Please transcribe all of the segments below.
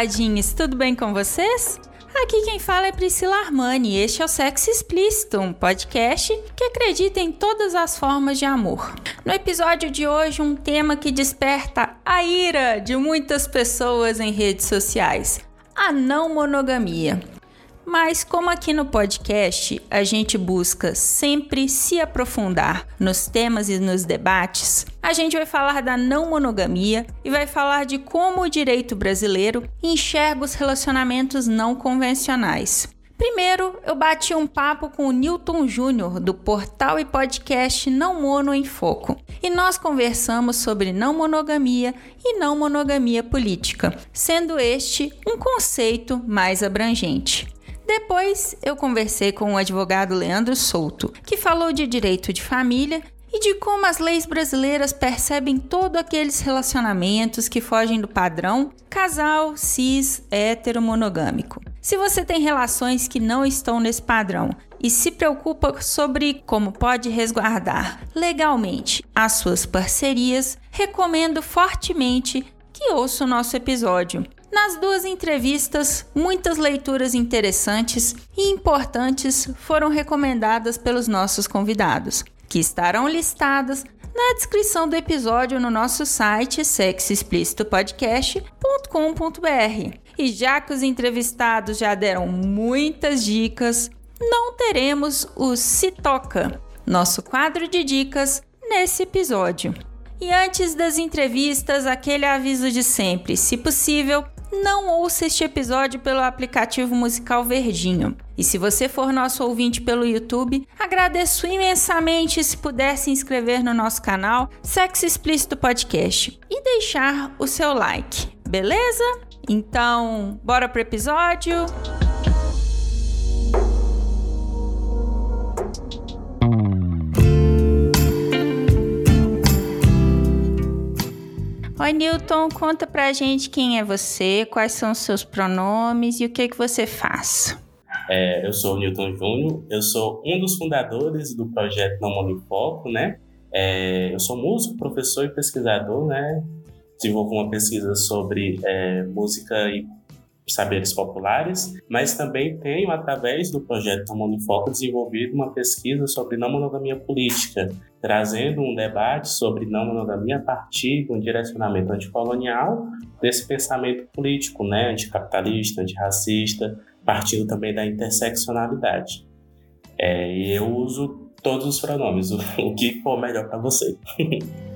Taradinhos, tudo bem com vocês? Aqui quem fala é Priscila Armani e este é o Sexo Explícito, um podcast que acredita em todas as formas de amor. No episódio de hoje, um tema que desperta a ira de muitas pessoas em redes sociais: a não monogamia. Mas, como aqui no podcast a gente busca sempre se aprofundar nos temas e nos debates, a gente vai falar da não monogamia e vai falar de como o direito brasileiro enxerga os relacionamentos não convencionais. Primeiro, eu bati um papo com o Newton Júnior, do portal e podcast Não Mono em Foco, e nós conversamos sobre não monogamia e não monogamia política, sendo este um conceito mais abrangente. Depois eu conversei com o advogado Leandro Souto, que falou de direito de família e de como as leis brasileiras percebem todos aqueles relacionamentos que fogem do padrão casal cis hétero monogâmico. Se você tem relações que não estão nesse padrão e se preocupa sobre como pode resguardar legalmente as suas parcerias, recomendo fortemente que ouça o nosso episódio. Nas duas entrevistas, muitas leituras interessantes e importantes foram recomendadas pelos nossos convidados, que estarão listadas na descrição do episódio no nosso site sexoexplicitopodcast.com.br. E já que os entrevistados já deram muitas dicas, não teremos o Se Toca, nosso quadro de dicas, nesse episódio. E antes das entrevistas, aquele aviso de sempre: se possível, não ouça este episódio pelo aplicativo musical Verdinho. E se você for nosso ouvinte pelo YouTube, agradeço imensamente se puder se inscrever no nosso canal Sexo Explícito Podcast e deixar o seu like, beleza? Então, bora pro episódio? Oi, Newton, conta pra gente quem é você, quais são os seus pronomes e o que, que você faz. É, eu sou o Newton Júnior, eu sou um dos fundadores do projeto Não Monofoco, né? É, eu sou músico, professor e pesquisador, né? Desenvolvo uma pesquisa sobre é, música e saberes populares, mas também tenho, através do projeto Foco, desenvolvido uma pesquisa sobre não monogamia política, trazendo um debate sobre não monogamia a partir de um direcionamento anticolonial desse pensamento político, né, anticapitalista, antirracista, partindo também da interseccionalidade. É, e eu uso todos os pronomes, o que for melhor para você.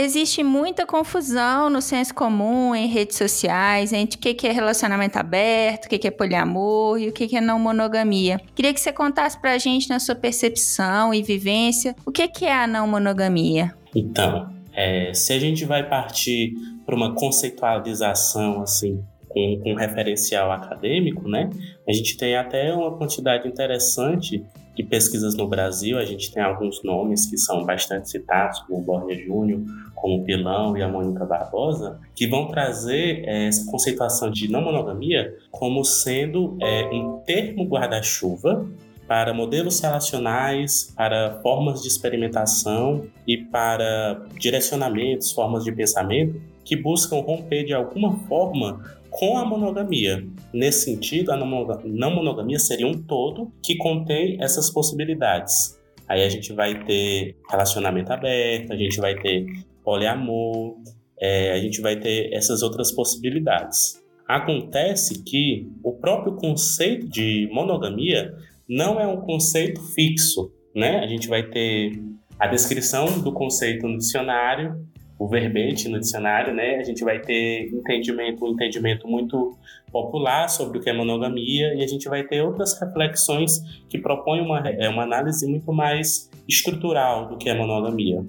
existe muita confusão no senso comum, em redes sociais, entre o que é relacionamento aberto, o que é poliamor e o que é não monogamia. Queria que você contasse pra gente, na sua percepção e vivência, o que é a não monogamia. Então, é, se a gente vai partir para uma conceitualização assim com, com referencial acadêmico, né? A gente tem até uma quantidade interessante de pesquisas no Brasil, a gente tem alguns nomes que são bastante citados, como o Borges Júnior, como o Pilão e a Mônica Barbosa, que vão trazer é, essa conceituação de não monogamia como sendo é, um termo guarda-chuva para modelos relacionais, para formas de experimentação e para direcionamentos, formas de pensamento que buscam romper de alguma forma com a monogamia. Nesse sentido, a não monogamia seria um todo que contém essas possibilidades. Aí a gente vai ter relacionamento aberto, a gente vai ter poliamor, é, a gente vai ter essas outras possibilidades. Acontece que o próprio conceito de monogamia não é um conceito fixo, né? A gente vai ter a descrição do conceito no dicionário, o verbete no dicionário, né? A gente vai ter entendimento, um entendimento muito popular sobre o que é monogamia e a gente vai ter outras reflexões que propõem uma, é, uma análise muito mais estrutural do que é monogamia.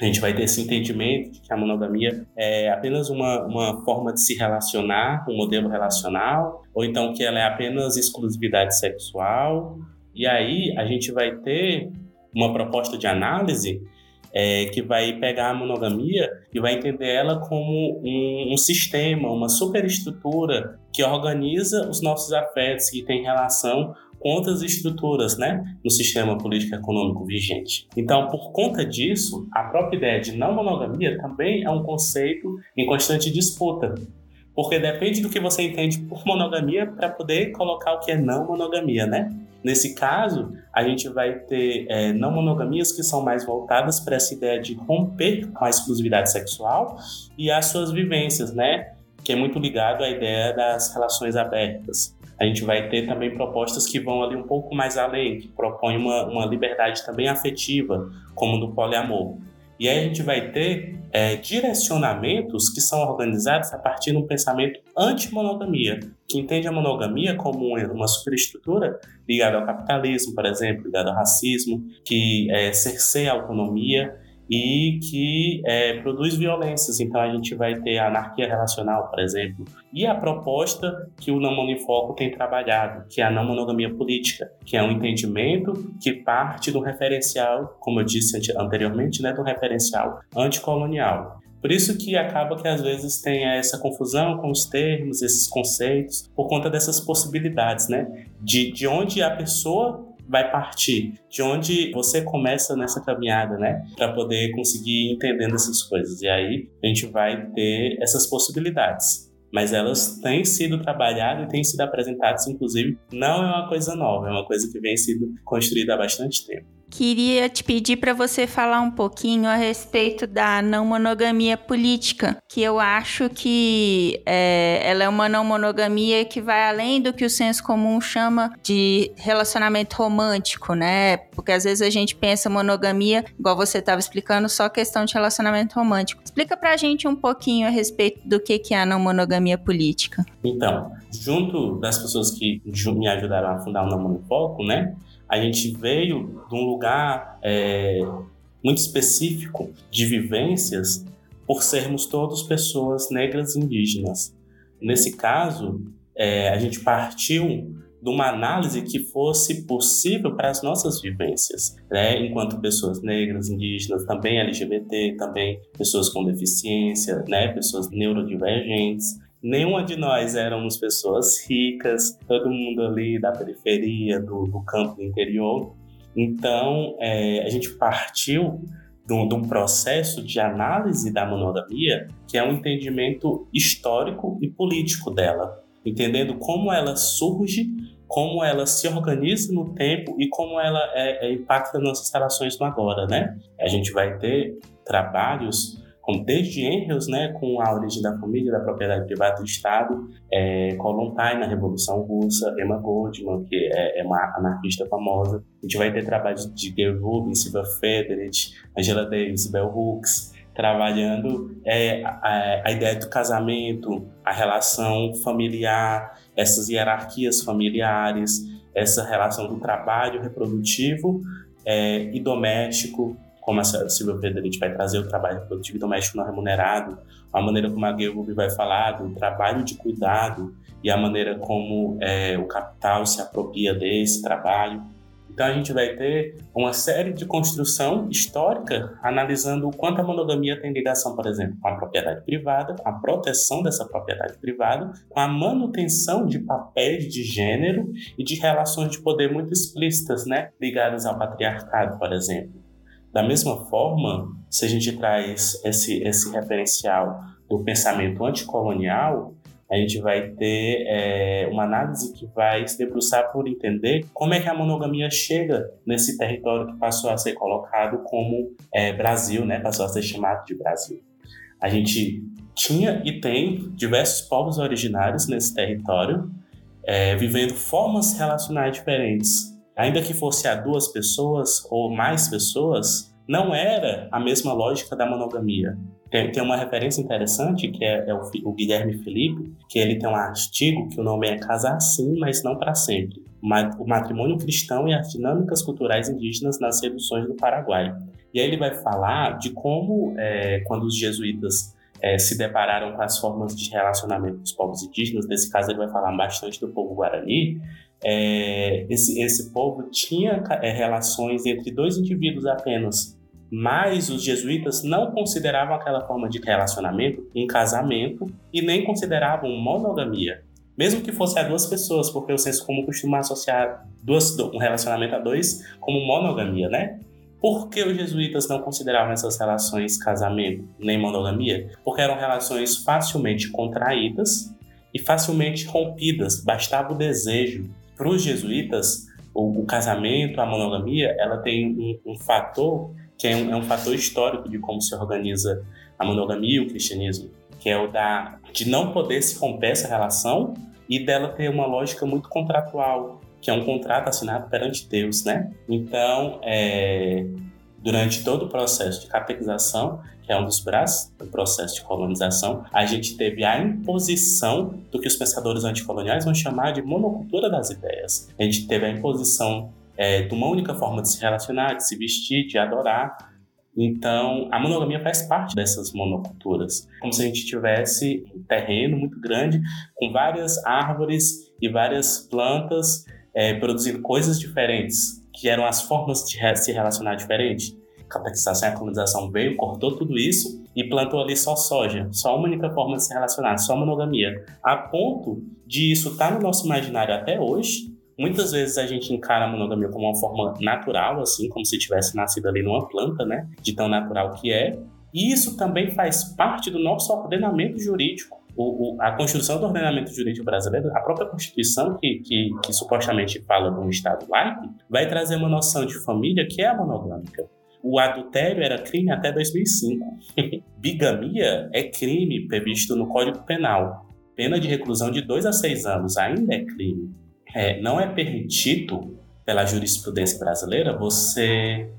A gente vai ter esse entendimento de que a monogamia é apenas uma, uma forma de se relacionar, um modelo relacional, ou então que ela é apenas exclusividade sexual. E aí a gente vai ter uma proposta de análise é, que vai pegar a monogamia e vai entender ela como um, um, sistema, uma superestrutura que organiza os nossos afetos, que tem relação com outras estruturas né, no sistema político-econômico vigente. Então, por conta disso, a própria ideia de não monogamia também é um conceito em constante disputa. Porque depende do que você entende por monogamia para poder colocar o que é não monogamia, né? Nesse caso, a gente vai ter é, não monogamias que são mais voltadas para essa ideia de romper com a exclusividade sexual e as suas vivências, né? Que é muito ligado à ideia das relações abertas. A gente vai ter também propostas que vão ali um pouco mais além, que propõem uma, uma liberdade também afetiva, como no poliamor. E aí a gente vai ter é, direcionamentos que são organizados a partir de um pensamento anti-monogamia, que entende a monogamia como uma superestrutura ligada ao capitalismo, por exemplo, ligada ao racismo, que é, cerceia a autonomia e que é, produz violências. Então a gente vai ter a anarquia relacional, por exemplo, e a proposta que o Não Monofoco tem trabalhado, que é a não monogamia política, que é um entendimento que parte do referencial, como eu disse anteriormente, né, do referencial anticolonial. Por isso que acaba que às vezes tem essa confusão com os termos, esses conceitos, por conta dessas possibilidades, né? De, de onde a pessoa vai partir, de onde você começa nessa caminhada, né? Para poder conseguir entendendo essas coisas. E aí a gente vai ter essas possibilidades. Mas elas têm sido trabalhadas e têm sido apresentadas, inclusive, não é uma coisa nova, é uma coisa que vem sendo construída há bastante tempo. Queria te pedir para você falar um pouquinho a respeito da não monogamia política, que eu acho que é, ela é uma não monogamia que vai além do que o senso comum chama de relacionamento romântico, né? Porque às vezes a gente pensa monogamia, igual você estava explicando, só questão de relacionamento romântico. Explica para a gente um pouquinho a respeito do que, que é a não monogamia política. Então, junto das pessoas que me ajudaram a fundar o Não Monofoco, né? A gente veio de um lugar é, muito específico de vivências por sermos todos pessoas negras indígenas. Nesse caso, é, a gente partiu de uma análise que fosse possível para as nossas vivências, né? enquanto pessoas negras, indígenas, também LGBT, também pessoas com deficiência, né? pessoas neurodivergentes, nenhuma de nós éramos pessoas ricas, todo mundo ali da periferia, do, do campo do interior. Então, é, a gente partiu de um, processo de análise da monogamia, que é um entendimento histórico e político dela, entendendo como ela surge, como ela se organiza no tempo e como ela é, é, impacta nossas relações no agora, né? A gente vai ter trabalhos como desde Engels, né, com a origem da família, da propriedade privada do Estado, é, Kollontai na Revolução Russa, Emma Goldman, que é, é, uma anarquista famosa. A gente vai ter trabalhos de Gary Rubin, Silvia Federici, Angela Davis, Bell Hooks, trabalhando é, a, a, ideia do casamento, a relação familiar, essas hierarquias familiares, essa relação do trabalho reprodutivo é, e doméstico, como a Silvia Frederic vai trazer o trabalho produtivo doméstico não remunerado, a maneira como a Gelb vai falar do trabalho de cuidado e a maneira como é, o capital se apropria desse trabalho. Então a gente vai ter uma série de construção histórica analisando o quanto a monogamia tem ligação, por exemplo, com a propriedade privada, com a proteção dessa propriedade privada, com a manutenção de papéis de gênero e de relações de poder muito explícitas, né, ligadas ao patriarcado, por exemplo. Da mesma forma, se a gente traz esse, esse referencial do pensamento anticolonial, a gente vai ter é, uma análise que vai se debruçar por entender como é que a monogamia chega nesse território que passou a ser colocado como é, Brasil, né? passou a ser chamado de Brasil. A gente tinha e tem diversos povos originários nesse território, é, vivendo formas relacionais diferentes, Ainda que fosse a duas pessoas ou mais pessoas, não era a mesma lógica da monogamia. Tem, tem uma referência interessante que é, é o, o, Guilherme Felipe, que ele tem um artigo que o nome é Casar Sim, mas não para sempre. O matrimônio cristão e as dinâmicas culturais indígenas nas seduções do Paraguai. E aí ele vai falar de como, é, quando os jesuítas é, se depararam com as formas de relacionamento dos povos indígenas, nesse caso ele vai falar bastante do povo guarani, é, esse, esse povo tinha é, relações entre dois indivíduos apenas, mas os jesuítas não consideravam aquela forma de relacionamento um casamento e nem consideravam monogamia. Mesmo que fosse a duas pessoas, porque o senso comum costuma associar duas, um relacionamento a dois como monogamia, né? Por que os jesuítas não consideravam essas relações casamento nem monogamia? Porque eram relações facilmente contraídas e facilmente rompidas, bastava o desejo. Para os jesuítas, o, o, casamento, a monogamia, ela tem um, um fator que é um, é um, fator histórico de como se organiza a monogamia e o cristianismo, que é o da de não poder se romper essa relação e dela ter uma lógica muito contratual, que é um contrato assinado perante Deus, né? Então, é, durante todo o processo de catequização, que é um dos braços do processo de colonização, a gente teve a imposição do que os pensadores anticoloniais vão chamar de monocultura das ideias. A gente teve a imposição é, de uma única forma de se relacionar, de se vestir, de adorar. Então, a monogamia faz parte dessas monoculturas, como se a gente tivesse um terreno muito grande com várias árvores e várias plantas é, produzindo coisas diferentes, que eram as formas de se relacionar diferente. A catequização e a colonização veio, cortou tudo isso e plantou ali só soja, só uma única forma de se relacionar, só monogamia. A ponto de isso estar tá no nosso imaginário até hoje. Muitas vezes a gente encara a monogamia como uma forma natural, assim, como se tivesse nascido ali numa planta, né? De tão natural que é. E isso também faz parte do nosso ordenamento jurídico o, o, a construção do ordenamento jurídico brasileiro, a própria Constituição, que, que, que, supostamente fala de um Estado laico, vai trazer uma noção de família que é monogâmica. O adultério era crime até 2005. Bigamia é crime previsto no Código Penal. Pena de reclusão de 2 a 6 anos ainda é crime. É, não é permitido, pela jurisprudência brasileira, você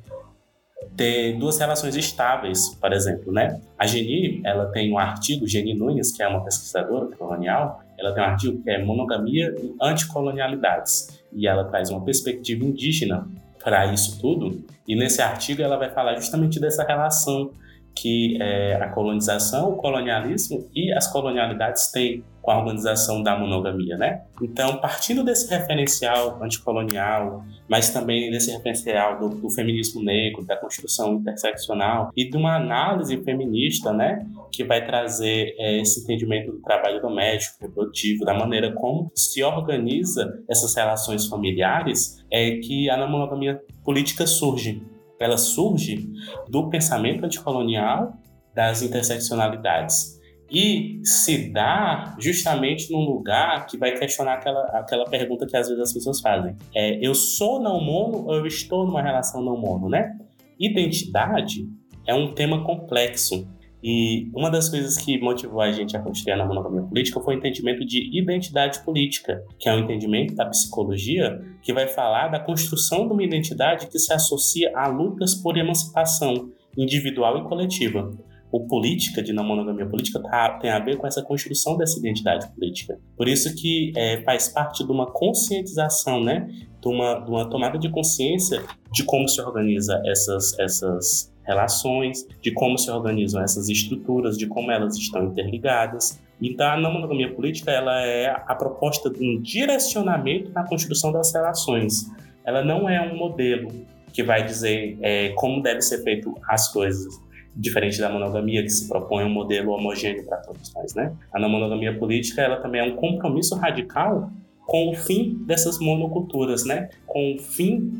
ter duas relações estáveis, por exemplo, né? A Geni, ela tem um artigo, Geni Nunes, que é uma pesquisadora colonial, ela tem um artigo que é Monogamia e Anticolonialidades, e ela traz uma perspectiva indígena para isso tudo, e nesse artigo ela vai falar justamente dessa relação que é, a colonização, o colonialismo e as colonialidades têm com a organização da monogamia, né? Então, partindo desse referencial anticolonial, mas também desse referencial do, do, feminismo negro, da construção interseccional e de uma análise feminista, né, que vai trazer é, esse entendimento do trabalho doméstico, reprodutivo, da maneira como se organiza essas relações familiares, é que a monogamia política surge. Ela surge do pensamento anticolonial das interseccionalidades e se dá justamente num lugar que vai questionar aquela, aquela pergunta que às vezes as pessoas fazem. É, eu sou não mono ou eu estou numa relação não mono, né? Identidade é um tema complexo. E uma das coisas que motivou a gente a construir a monogamia política foi o entendimento de identidade política, que é um entendimento da psicologia que vai falar da construção de uma identidade que se associa a lutas por emancipação individual e coletiva o política, de não monogamia política, tá, tem a ver com essa construção dessa identidade política. Por isso que é, faz parte de uma conscientização, né? De uma, de uma tomada de consciência de como se organiza essas, essas relações, de como se organizam essas estruturas, de como elas estão interligadas. Então, a não monogamia política ela é a proposta de um direcionamento na construção das relações. Ela não é um modelo que vai dizer é, como deve ser feito as coisas diferente da monogamia que se propõe um modelo homogêneo para todos nós, né? A não monogamia política ela também é um compromisso radical com o fim dessas monoculturas, né? Com o fim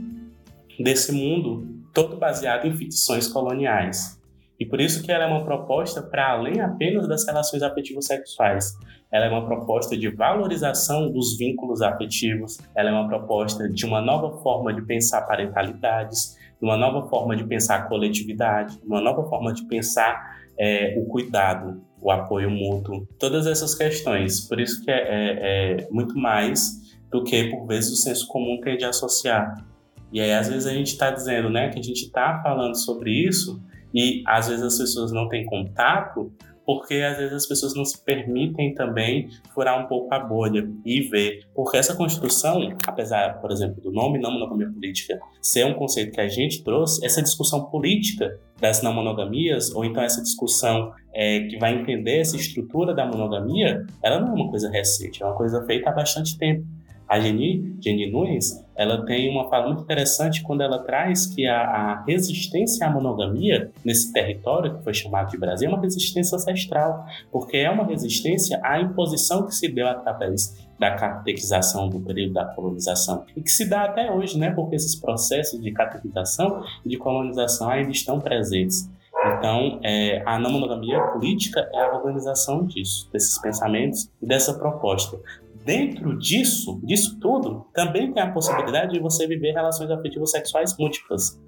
desse mundo todo baseado em ficções coloniais. E por isso que ela é uma proposta para além apenas das relações afetivos sexuais. Ela é uma proposta de valorização dos vínculos afetivos, ela é uma proposta de uma nova forma de pensar parentalidades, uma nova forma de pensar a coletividade, uma nova forma de pensar é, o cuidado, o apoio mútuo, todas essas questões. Por isso que é, é, é muito mais do que, por vezes, o senso comum tende a associar E aí, às vezes, a gente está dizendo né, que a gente está falando sobre isso e às vezes as pessoas não têm contato, porque às vezes as pessoas não se permitem também furar um pouco a bolha e ver. Porque essa construção, apesar, por exemplo, do nome não monogamia política ser um conceito que a gente trouxe, essa discussão política das não monogamias, ou então essa discussão é, que vai entender essa estrutura da monogamia, ela não é uma coisa recente, é uma coisa feita há bastante tempo. A Jenny, Jenny Nunes, ela tem uma fala muito interessante quando ela traz que a, a, resistência à monogamia nesse território que foi chamado de Brasil é uma resistência ancestral, porque é uma resistência à imposição que se deu através da catequização do período da colonização e que se dá até hoje, né? Porque esses processos de catequização e de colonização ainda estão presentes. Então, é, a não monogamia política é a organização disso, desses pensamentos e dessa proposta dentro disso, disso tudo, também tem a possibilidade de você viver relações afetivas sexuais múltiplas.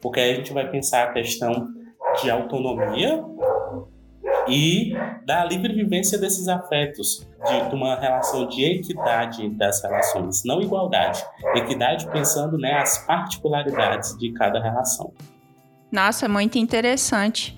Porque aí a gente vai pensar a questão de autonomia e da livre vivência desses afetos, de, uma relação de equidade das relações, não igualdade. Equidade pensando né, as particularidades de cada relação. Nossa, muito interessante.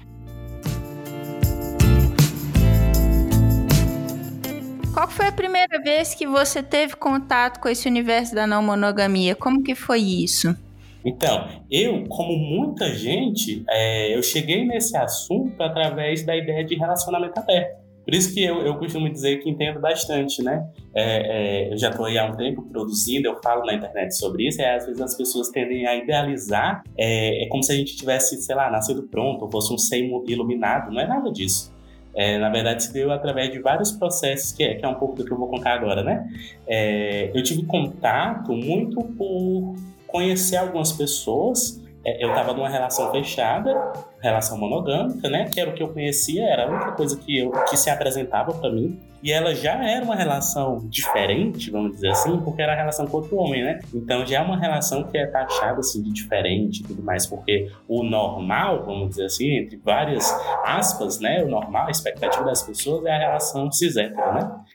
Qual foi a primeira vez que você teve contato com esse universo da não monogamia? Como que foi isso? Então, eu, como muita gente, é, eu cheguei nesse assunto através da ideia de relacionamento aberto. Por isso que eu, eu costumo dizer que entendo bastante, né? É, é, eu já estou aí há um tempo produzindo, eu falo na internet sobre isso, e às vezes as pessoas tendem a idealizar, é, é como se a gente tivesse, sei lá, nascido pronto, ou fosse um ser iluminado, não é nada disso. É, na verdade, se deu através de vários processos, que é, que é um pouco do que eu vou contar agora, né? É, eu tive contato muito por conhecer algumas pessoas. É, eu estava numa relação fechada, relação monogâmica, né? Que era o que eu conhecia, era a única coisa que, eu, que se apresentava para mim. E ela já era uma relação diferente, vamos dizer assim, porque era a relação com outro homem, né? Então já é uma relação que é taxada assim de diferente e tudo mais, porque o normal, vamos dizer assim, entre várias aspas, né? O normal, a expectativa das pessoas é a relação cis né?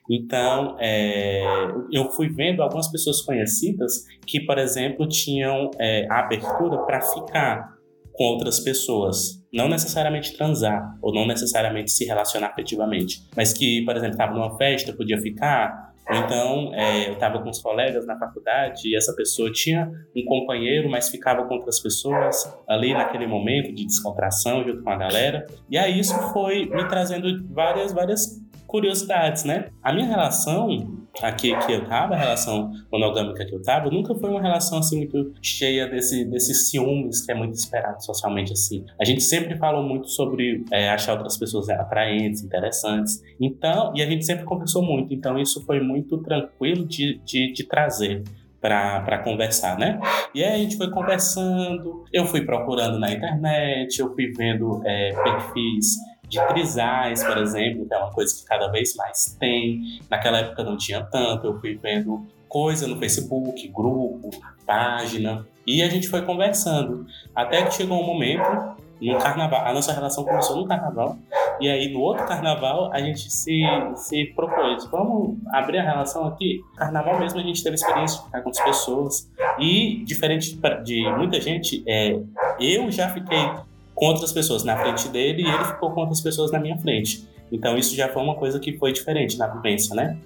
Então, é, eu fui vendo algumas pessoas conhecidas que, por exemplo, tinham é, a abertura para ficar com outras pessoas. Não necessariamente transar, ou não necessariamente se relacionar afetivamente, mas que, por exemplo, estava numa festa, podia ficar, ou então é, eu estava com os colegas na faculdade e essa pessoa tinha um companheiro, mas ficava com outras pessoas ali naquele momento de descontração junto com a galera. E aí isso foi me trazendo várias, várias curiosidades, né? A minha relação aqui que eu tava, a relação monogâmica que eu tava, nunca foi uma relação assim muito cheia desse, desses ciúmes que é muito esperado socialmente assim. A gente sempre falou muito sobre é, achar outras pessoas atraentes, interessantes. Então, e a gente sempre conversou muito. Então, isso foi muito tranquilo de, de, de trazer para conversar, né? E aí a gente foi conversando, eu fui procurando na internet, eu fui vendo é, perfis de trisais, por exemplo, que é uma coisa que cada vez mais tem. Naquela época não tinha tanto, eu fui vendo coisa no Facebook, grupo, página, e a gente foi conversando. Até que chegou um momento, no carnaval, a nossa relação começou no carnaval, e aí no outro carnaval a gente se, se propôs, vamos abrir a relação aqui. Carnaval mesmo a gente teve experiência de ficar com as pessoas, e diferente de muita gente, é, eu já fiquei com outras pessoas na frente dele e ele ficou com outras pessoas na minha frente. Então isso já foi uma coisa que foi diferente na vivência, né?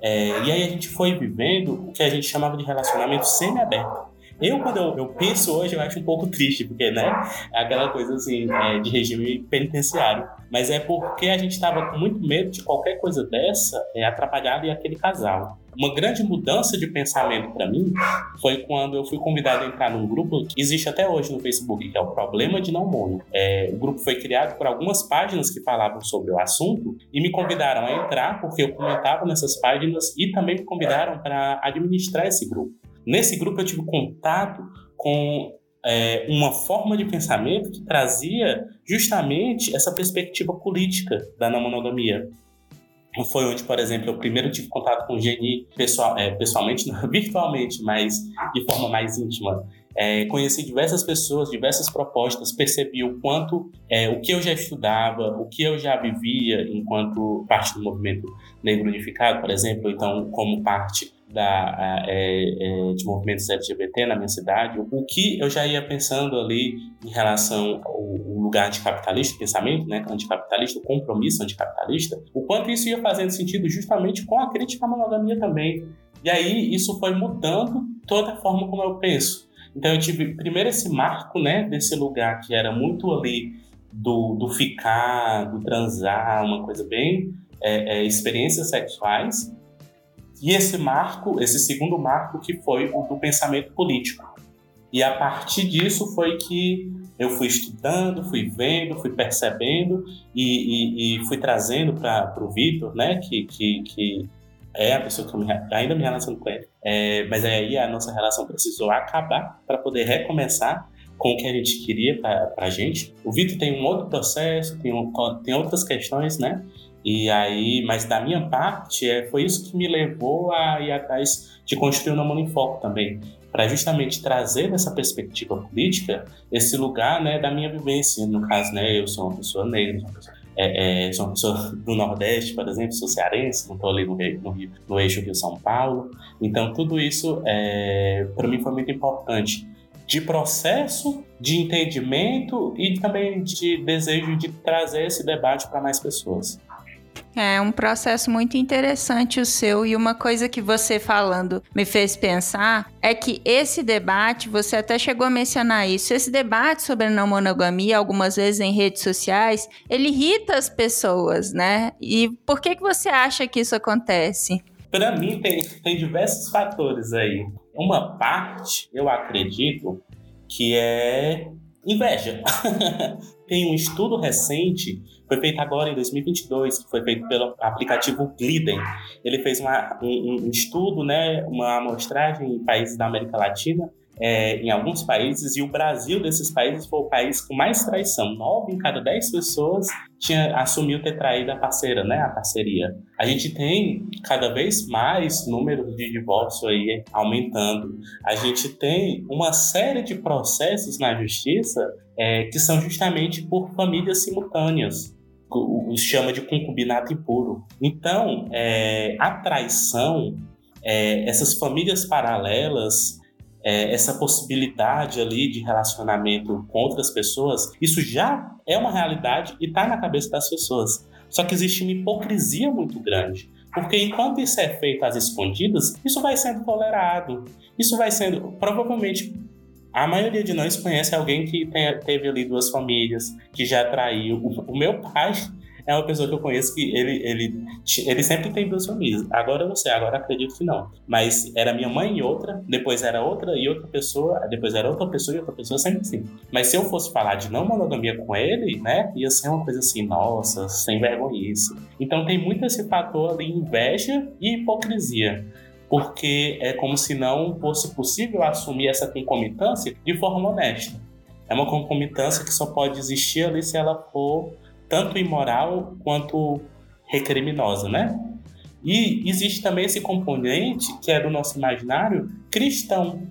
É, e aí a gente foi vivendo o que a gente chamava de relacionamento semi-aberto. Eu, quando eu, eu, penso hoje, eu acho um pouco triste, porque, né, é aquela coisa assim, é, de regime penitenciário. Mas é porque a gente estava com muito medo de qualquer coisa dessa é, atrapalhar ali aquele casal. Uma grande mudança de pensamento para mim foi quando eu fui convidado a entrar num grupo que existe até hoje no Facebook, que é o Problema de Não Mono. É, o grupo foi criado por algumas páginas que falavam sobre o assunto e me convidaram a entrar porque eu comentava nessas páginas e também me convidaram para administrar esse grupo. Nesse grupo eu tive contato com é, uma forma de pensamento que trazia justamente essa perspectiva política da não monogamia. Foi onde, por exemplo, eu primeiro tive contato com o Geni pessoal, é, pessoalmente, não, virtualmente, mas de forma mais íntima. É, conheci diversas pessoas, diversas propostas, percebi o quanto é, o que eu já estudava, o que eu já vivia enquanto parte do movimento negro unificado, por exemplo, então como parte da, é, é, de movimentos LGBT na minha cidade, o que eu já ia pensando ali em relação ao, ao lugar anticapitalista, o pensamento né, anticapitalista, o compromisso anticapitalista, o quanto isso ia fazendo sentido justamente com a crítica à monogamia também. E aí isso foi mudando toda a forma como eu penso. Então eu tive primeiro esse marco né, desse lugar que era muito ali do, do ficar, do transar, uma coisa bem é, é, experiências sexuais, e esse marco, esse segundo marco, que foi o do pensamento político. E a partir disso foi que eu fui estudando, fui vendo, fui percebendo e, e, e fui trazendo para o Vitor, né, que, que, que é a pessoa que me, ainda me relaciono com ele. É, mas aí a nossa relação precisou acabar para poder recomeçar com o que a gente queria para a gente. O Vitor tem um outro processo, tem, um, tem outras questões, né? E aí, mas da minha parte, é, foi isso que me levou a ir atrás de construir o Namoro em Foco também, para justamente trazer nessa perspectiva política esse lugar né, da minha vivência. No caso, né, eu sou uma pessoa negra, sou uma pessoa, é, é, sou uma pessoa do Nordeste, por exemplo, sou cearense, não estou ali no, no, Rio, no eixo Rio-São Paulo. Então, tudo isso, é, para mim, foi muito importante de processo, de entendimento e também de desejo de trazer esse debate para mais pessoas. É um processo muito interessante o seu e uma coisa que você falando me fez pensar é que esse debate, você até chegou a mencionar isso, esse debate sobre a não monogamia, algumas vezes em redes sociais, ele irrita as pessoas, né? E por que que você acha que isso acontece? Para mim tem, tem diversos fatores aí. Uma parte, eu acredito, que é inveja. tem um estudo recente foi feito agora em 2022, que foi feito pelo aplicativo Gliden. Ele fez uma, um, um estudo, né, uma amostragem em países da América Latina, é, em alguns países, e o Brasil desses países foi o país com mais traição. Nove em cada dez pessoas tinha, assumiu ter traído a parceira, né, a parceria. A gente tem cada vez mais números de divórcio aí aumentando. A gente tem uma série de processos na justiça é, que são justamente por famílias simultâneas chama de concubinato impuro. Então, é, a traição, é, essas famílias paralelas, é, essa possibilidade ali de relacionamento com outras pessoas, isso já é uma realidade e está na cabeça das pessoas. Só que existe uma hipocrisia muito grande. Porque enquanto isso é feito às escondidas, isso vai sendo tolerado. Isso vai sendo, provavelmente, a maioria de nós conhece alguém que teve ali duas famílias, que já traiu. O, meu pai é uma pessoa que eu conheço que ele, ele, ele sempre tem duas famílias. Agora eu não sei, agora acredito que não. Mas era minha mãe e outra, depois era outra e outra pessoa, depois era outra pessoa e outra pessoa, sempre assim. Mas se eu fosse falar de não monogamia com ele, né, ia ser uma coisa assim, nossa, sem vergonha isso. Então tem muito esse fator ali, inveja e hipocrisia porque é como se não fosse possível assumir essa concomitância de forma honesta. É uma concomitância que só pode existir ali se ela for tanto imoral quanto recriminosa, né? E existe também esse componente que é do nosso imaginário cristão,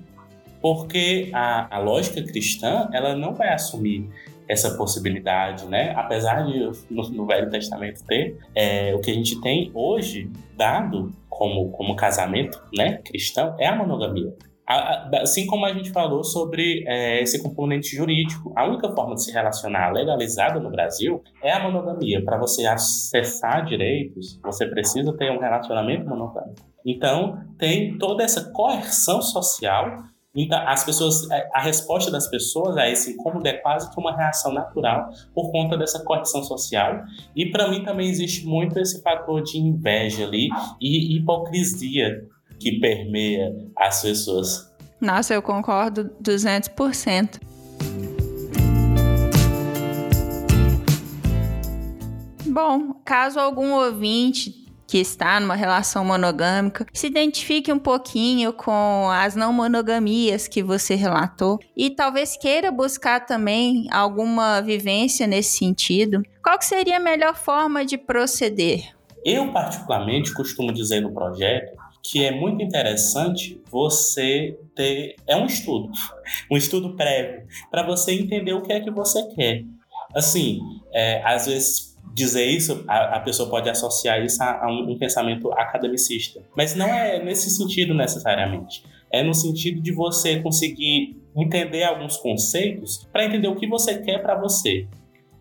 porque a, a lógica cristã ela não vai assumir essa possibilidade, né? Apesar de no, no Velho Testamento ter, é, o que a gente tem hoje dado como, como casamento, né, cristão, é a monogamia. Assim como a gente falou sobre é, esse componente jurídico, a única forma de se relacionar legalizada no Brasil é a monogamia. Para você acessar direitos, você precisa ter um relacionamento monogâmico. Então, tem toda essa coerção social então, as pessoas, é, a resposta das pessoas a esse incômodo é quase que uma reação natural por conta dessa correção social. E para mim também existe muito esse fator de inveja ali e hipocrisia que permeia as pessoas. Nossa, eu concordo 200%. Bom, caso algum ouvinte que está numa relação monogâmica, se identifique um pouquinho com as não monogamias que você relatou e talvez queira buscar também alguma vivência nesse sentido. Qual seria a melhor forma de proceder? Eu particularmente costumo dizer no projeto que é muito interessante você ter é um estudo, um estudo prévio para você entender o que é que você quer. Assim, é, às vezes dizer isso, a, a pessoa pode associar isso a, a um, um pensamento academicista. Mas não é nesse sentido necessariamente. É no sentido de você conseguir entender alguns conceitos para entender o que você quer para você.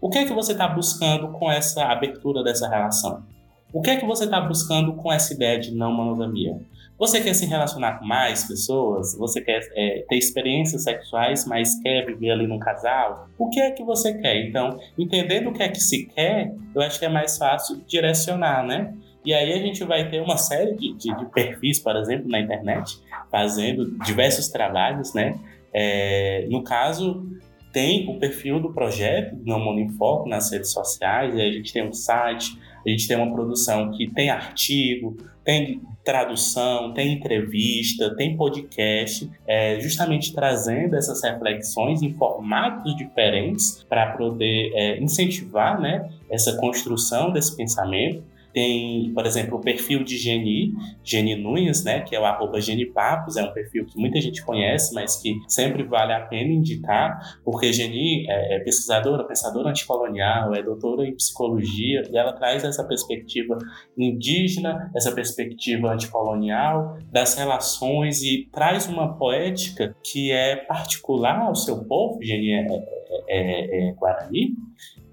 O que é que você está buscando com essa abertura dessa relação? O que é que você está buscando com essa ideia de não monogamia? Você quer se relacionar com mais pessoas? Você quer é, ter experiências sexuais, mas quer viver ali num casal? O que é que você quer? Então, entendendo o que é que se quer, eu acho que é mais fácil direcionar, né? E aí a gente vai ter uma série de, de, de perfis, por exemplo, na internet, fazendo diversos trabalhos, né? É, no caso, tem o perfil do projeto Não Mundo em Foco nas redes sociais, e a gente tem um site, a gente tem uma produção que tem artigo, tem tradução, tem entrevista, tem podcast, é, justamente trazendo essas reflexões em formatos diferentes para poder é, incentivar né, essa construção desse pensamento tem, por exemplo, o perfil de Geni, Geni Nunes, né, que é o arroba Genipapos, é um perfil que muita gente conhece, mas que sempre vale a pena indicar, porque Geni é, é pesquisadora, pensadora anticolonial, é doutora em psicologia, e ela traz essa perspectiva indígena, essa perspectiva anticolonial, das relações, e traz uma poética que é particular ao seu povo, Geni é, é, é, é Guarani,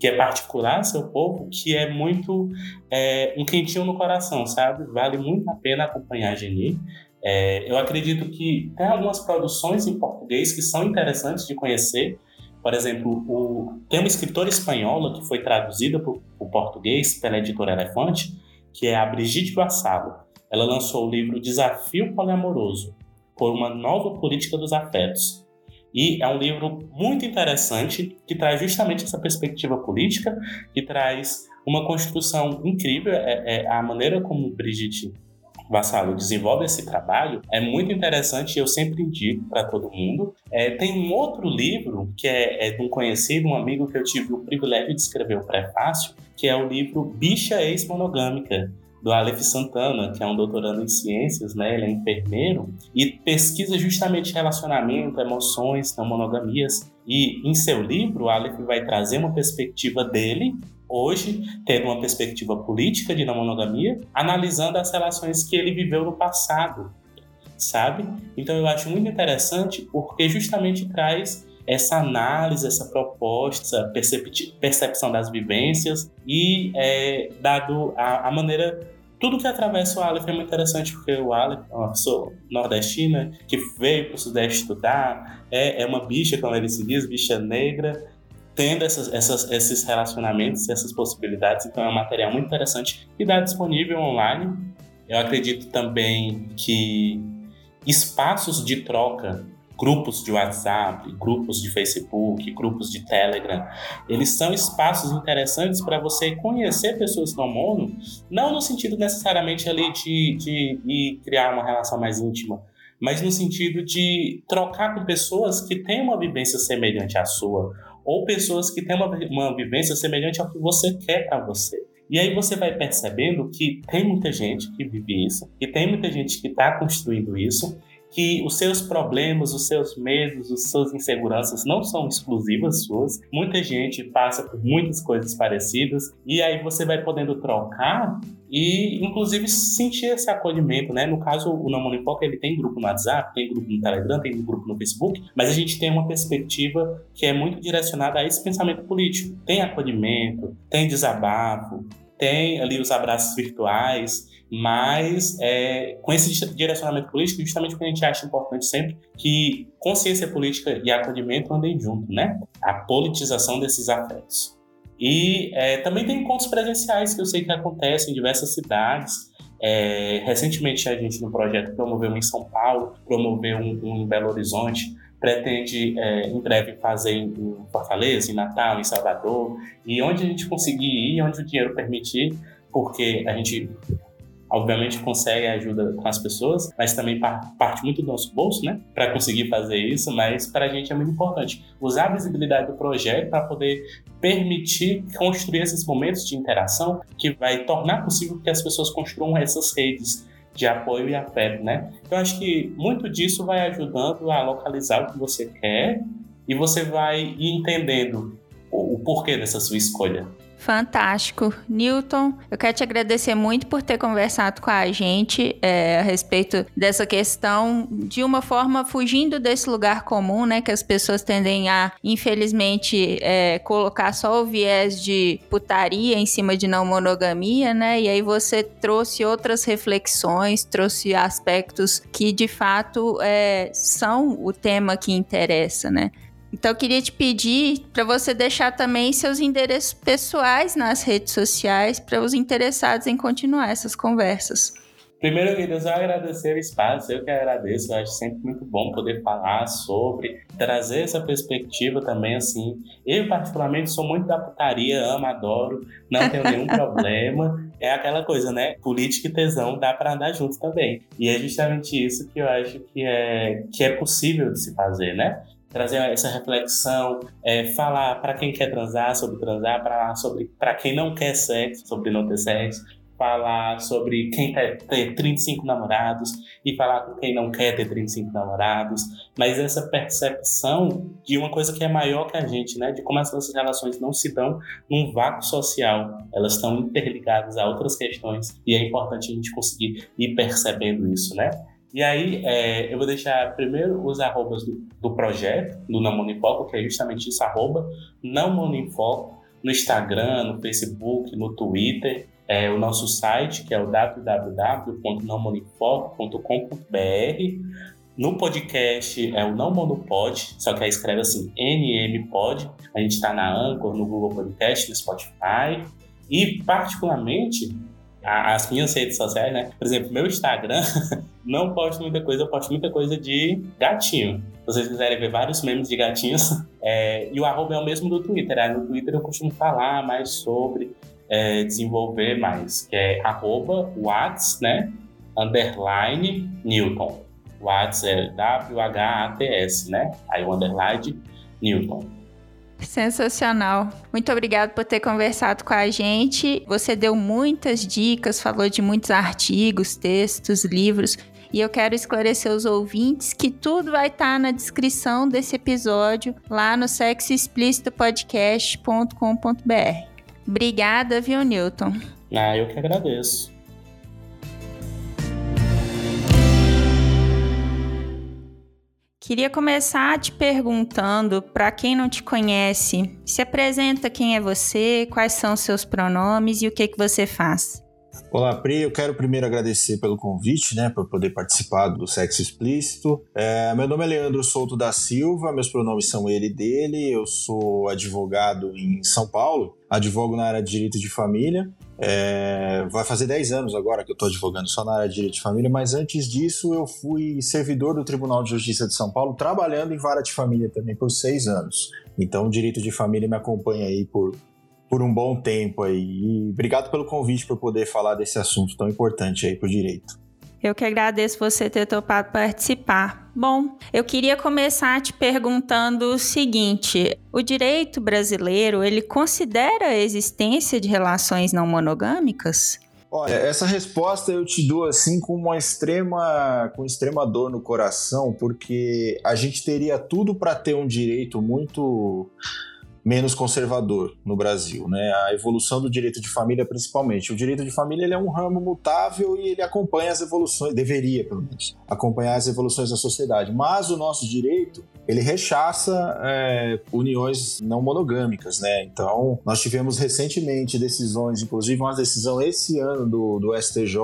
que é particular seu povo, que é muito é, um quentinho no coração, sabe? Vale muito a pena acompanhar a Geni. É, eu acredito que tem algumas produções em português que são interessantes de conhecer. Por exemplo, o, tem uma escritora espanhola que foi traduzida para o português pela editora Elefante, que é a Brigitte Vassalo. Ela lançou o livro Desafio Poliamoroso, por uma nova política dos afetos, e é um livro muito interessante que traz justamente essa perspectiva política, que traz uma construção incrível. É, é a maneira como Brigitte Vassalo desenvolve esse trabalho é muito interessante e eu sempre indico para todo mundo. É, tem um outro livro que é, é, de um conhecido, um amigo que eu tive o privilégio de escrever o prefácio, que é o livro Bicha Ex-Monogâmica, do Aleph Santana, que é um doutorando em ciências, né? Ele é enfermeiro e pesquisa justamente relacionamento, emoções, não monogamias. E em seu livro, o Aleph vai trazer uma perspectiva dele hoje, tendo uma perspectiva política de não monogamia, analisando as relações que ele viveu no passado, sabe? Então eu acho muito interessante porque justamente traz essa análise, essa proposta, essa percepção das vivências e é, dado a, a, maneira tudo que atravessa o Aleph é muito interessante, porque o Aleph é uma pessoa nordestina que veio para o Sudeste estudar, é, é uma bicha, como ele se diz, bicha negra, tendo essas, essas, esses relacionamentos, essas possibilidades. Então é um material muito interessante e dá disponível online. Eu acredito também que espaços de troca grupos de WhatsApp, grupos de Facebook, grupos de Telegram, eles são espaços interessantes para você conhecer pessoas não mono, não no sentido necessariamente ali de, de, de criar uma relação mais íntima, mas no sentido de trocar com pessoas que têm uma vivência semelhante à sua, ou pessoas que têm uma, uma vivência semelhante ao que você quer para você. E aí você vai percebendo que tem muita gente que vive isso, que tem muita gente que está construindo isso, que os seus problemas, os seus medos, as suas inseguranças não são exclusivas suas. Muita gente passa por muitas coisas parecidas e aí você vai podendo trocar e inclusive sentir esse acolhimento, né? No caso, o Não ele tem grupo no WhatsApp, tem grupo no Telegram, tem grupo no Facebook, mas a gente tem uma perspectiva que é muito direcionada a esse pensamento político. Tem acolhimento, tem desabafo, tem ali os abraços virtuais, mas é, com esse direcionamento político, justamente porque a gente acha importante sempre que consciência política e acolhimento andem junto, né? A politização desses afetos. E é, também tem encontros presenciais que eu sei que acontecem em diversas cidades. É, recentemente a gente no projeto promoveu um em São Paulo, promoveu um, um em Belo Horizonte, pretende é, em breve fazer em Fortaleza, em Natal, em Salvador, e onde a gente conseguir ir, onde o dinheiro permitir, porque a gente obviamente consegue ajuda com as pessoas, mas também parte muito do nosso bolso, né, para conseguir fazer isso, mas para a gente é muito importante usar a visibilidade do projeto para poder permitir construir esses momentos de interação que vai tornar possível que as pessoas construam essas redes de apoio e afeto, né? Eu acho que muito disso vai ajudando a localizar o que você quer e você vai entendendo o porquê dessa sua escolha. Fantástico. Newton, eu quero te agradecer muito por ter conversado com a gente é, a respeito dessa questão, de uma forma fugindo desse lugar comum, né? Que as pessoas tendem a, infelizmente, é, colocar só o viés de putaria em cima de não monogamia, né? E aí você trouxe outras reflexões, trouxe aspectos que de fato é, são o tema que interessa, né? Então eu queria te pedir para você deixar também seus endereços pessoais nas redes sociais para os interessados em continuar essas conversas. Primeiro, eu queria só agradecer o espaço, eu que agradeço, eu acho sempre muito bom poder falar sobre, trazer essa perspectiva também, assim. Eu, particularmente, sou muito da putaria, amo, adoro, não tenho nenhum problema. É aquela coisa, né? Política e tesão dá para andar juntos também. E é justamente isso que eu acho que é, que é possível de se fazer, né? Trazer essa reflexão, é, falar para quem quer transar sobre transar, falar sobre para quem não quer sexo sobre não ter sexo, falar sobre quem quer ter 35 namorados e falar com quem não quer ter 35 namorados, mas essa percepção de uma coisa que é maior que a gente, né, de como as nossas relações não se dão num vácuo social, elas estão interligadas a outras questões e é importante a gente conseguir ir percebendo isso, né? E aí, é, eu vou deixar primeiro os arrobas do, do projeto, do Não Monifoco, que é justamente isso, arroba Não Monifoco, no Instagram, no Facebook, no Twitter, é, o nosso site, que é o www.nãomonifoco.com.br. No podcast é o Não Monopod, só que aí escreve assim, NMPod. A gente está na Anchor, no Google Podcast, no Spotify. E, particularmente, as minhas redes sociais, né? Por exemplo, meu Instagram, não posto muita coisa, eu posto muita coisa de gatinho. Se vocês quiserem ver vários memes de gatinhos, é, e o arroba é o mesmo do Twitter. Aí no Twitter eu costumo falar mais sobre, é, desenvolver mais, que é arroba Whats, né? Underline Newton. Whats é W-H-A-T-S, né? Aí o underline Newton. Sensacional. Muito obrigado por ter conversado com a gente. Você deu muitas dicas, falou de muitos artigos, textos, livros. E eu quero esclarecer os ouvintes que tudo vai estar tá na descrição desse episódio lá no sexoexplicitopodcast.com.br. Obrigada, viu, Newton? Ah, eu que agradeço. Queria começar te perguntando, para quem não te conhece, se apresenta quem é você, quais são os seus pronomes e o que que você faz. Olá, Pri. Eu quero primeiro agradecer pelo convite, né, por poder participar do Sexo Explícito. É, meu nome é Leandro Souto da Silva, meus pronomes são ele e dele. Eu sou advogado em São Paulo, advogo na área de direito de família. É, vai fazer 10 anos agora que eu estou advogando só na área de direito de família, mas antes disso eu fui servidor do Tribunal de Justiça de São Paulo, trabalhando em vara de família também por seis anos. Então o direito de família me acompanha aí por, por um bom tempo aí. E obrigado pelo convite para poder falar desse assunto tão importante aí para o direito. Eu que agradeço você ter topado participar. Bom, eu queria começar te perguntando o seguinte: o direito brasileiro ele considera a existência de relações não monogâmicas? Olha, essa resposta eu te dou assim com uma extrema, com extrema dor no coração, porque a gente teria tudo para ter um direito muito menos conservador no Brasil, né? A evolução do direito de família, principalmente. O direito de família ele é um ramo mutável e ele acompanha as evoluções, deveria pelo menos, acompanhar as evoluções da sociedade. Mas o nosso direito ele rechaça é, uniões não monogâmicas, né? Então, nós tivemos recentemente decisões, inclusive uma decisão esse ano do, do STJ,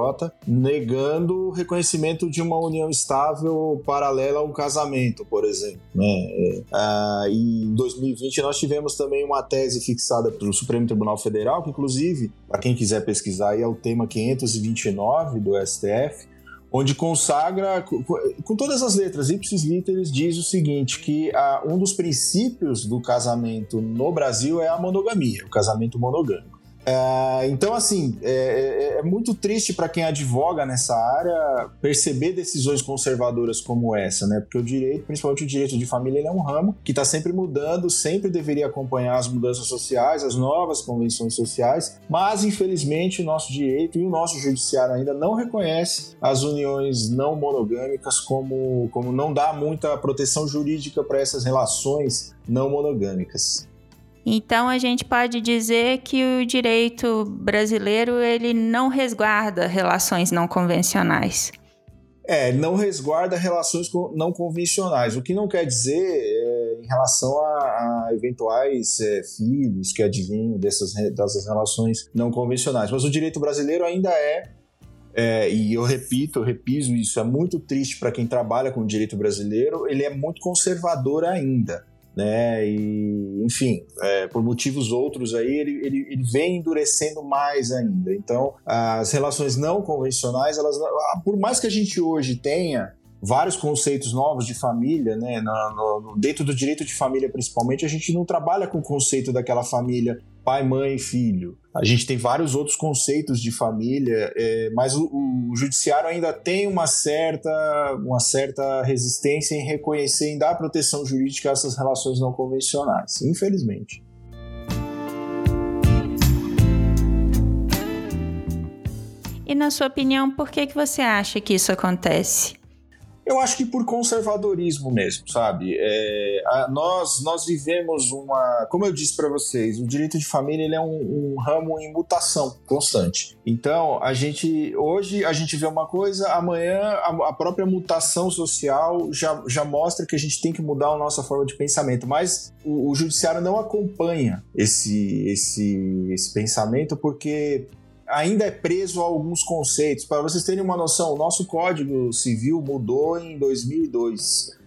negando o reconhecimento de uma união estável paralela a um casamento, por exemplo, né? É, ah, e em 2020 nós tivemos também uma tese fixada pelo Supremo Tribunal Federal, que inclusive, para quem quiser pesquisar, é o tema 529 do STF, onde consagra, com todas as letras, ipsis literis, diz o seguinte, que ah, um dos princípios do casamento no Brasil é a monogamia, o casamento monogâmico. É, então, assim, é, é, é muito triste para quem advoga nessa área perceber decisões conservadoras como essa, né? Porque o direito, principalmente o direito de família, é um ramo que está sempre mudando, sempre deveria acompanhar as mudanças sociais, as novas convenções sociais, mas infelizmente o nosso direito e o nosso judiciário ainda não reconhece as uniões não monogâmicas como, como não dá muita proteção jurídica para essas relações não monogâmicas. Então a gente pode dizer que o direito brasileiro ele não resguarda relações não convencionais. É, não resguarda relações não convencionais, o que não quer dizer é, em relação a, a eventuais é, filhos que advinham dessas, dessas relações não convencionais. Mas o direito brasileiro ainda é, é e eu repito, eu repiso isso, é muito triste para quem trabalha com o direito brasileiro, ele é muito conservador ainda né? E, enfim, é, por motivos outros aí, ele, ele, ele vem endurecendo mais ainda. Então, as relações não convencionais, elas, por mais que a gente hoje tenha vários conceitos novos de família, né? No, dentro do direito de família, principalmente, a gente não trabalha com o conceito daquela família pai, mãe filho. A gente tem vários outros conceitos de família, é, mas o, o, judiciário ainda tem uma certa, uma certa resistência em reconhecer, em dar proteção jurídica a essas relações não convencionais, infelizmente. E na sua opinião, por que, que você acha que isso acontece? Eu acho que por conservadorismo mesmo, sabe? É, a, nós, nós vivemos uma. Como eu disse para vocês, o direito de família ele é um, um, ramo em mutação constante. Então, a gente. Hoje a gente vê uma coisa, amanhã a, a própria mutação social já, já mostra que a gente tem que mudar a nossa forma de pensamento. Mas o, o judiciário não acompanha esse, esse, esse pensamento porque ainda é preso a alguns conceitos. Para vocês terem uma noção, o nosso Código Civil mudou em 2002.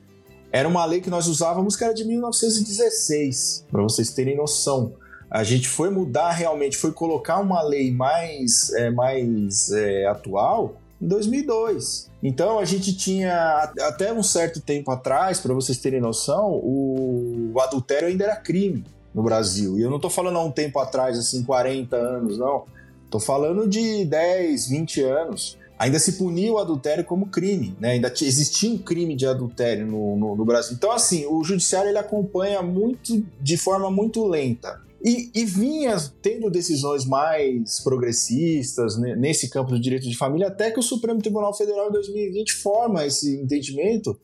Era uma lei que nós usávamos que era de 1916, para vocês terem noção. A gente foi mudar realmente, foi colocar uma lei mais, é, mais é, atual em 2002. Então a gente tinha até um certo tempo atrás, para vocês terem noção, o, o adultério ainda era crime no Brasil. E eu não estou falando há um tempo atrás, assim, 40 anos, não. Tô falando de 10, 20 anos. Ainda se punia o adultério como crime, né? Ainda existia um crime de adultério no, no, no Brasil. Então, assim, o judiciário ele acompanha muito de forma muito lenta. E, e, vinha tendo decisões mais progressistas né, nesse campo do direito de família, até que o Supremo Tribunal Federal em 2020 forma esse entendimento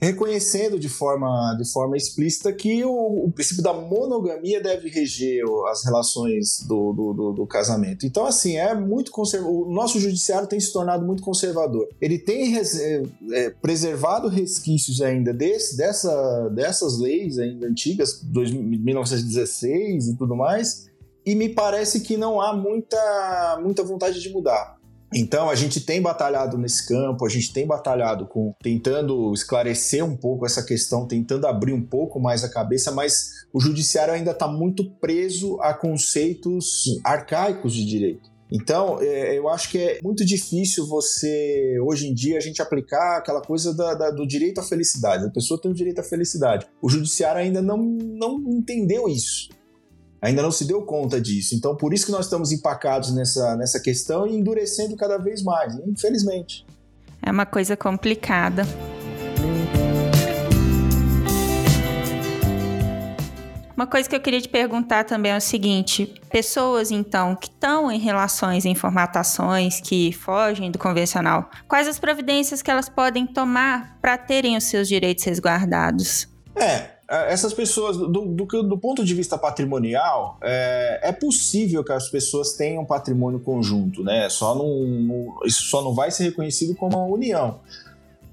reconhecendo de forma, de forma explícita que o, o princípio da monogamia deve reger as relações do, do, do, do casamento. Então, assim, é muito conservador. O nosso judiciário tem se tornado muito conservador. Ele tem res, é, é, preservado resquícios ainda desse, dessa, dessas leis ainda antigas, 1916 e tudo mais, e me parece que não há muita, muita vontade de mudar. Então a gente tem batalhado nesse campo, a gente tem batalhado com tentando esclarecer um pouco essa questão, tentando abrir um pouco mais a cabeça, mas o judiciário ainda está muito preso a conceitos arcaicos de direito. Então, é, eu acho que é muito difícil você, hoje em dia, a gente aplicar aquela coisa da, da, do direito à felicidade. A pessoa tem o direito à felicidade. O judiciário ainda não, não entendeu isso ainda não se deu conta disso. Então, por isso que nós estamos empacados nessa, nessa questão e endurecendo cada vez mais, infelizmente. É uma coisa complicada. Uma coisa que eu queria te perguntar também é o seguinte: pessoas, então, que estão em relações, em formatações que fogem do convencional, quais as providências que elas podem tomar para terem os seus direitos resguardados? É, essas pessoas, do, do, do, ponto de vista patrimonial, é, é, possível que as pessoas tenham patrimônio conjunto, né? Só não, isso só não vai ser reconhecido como uma união.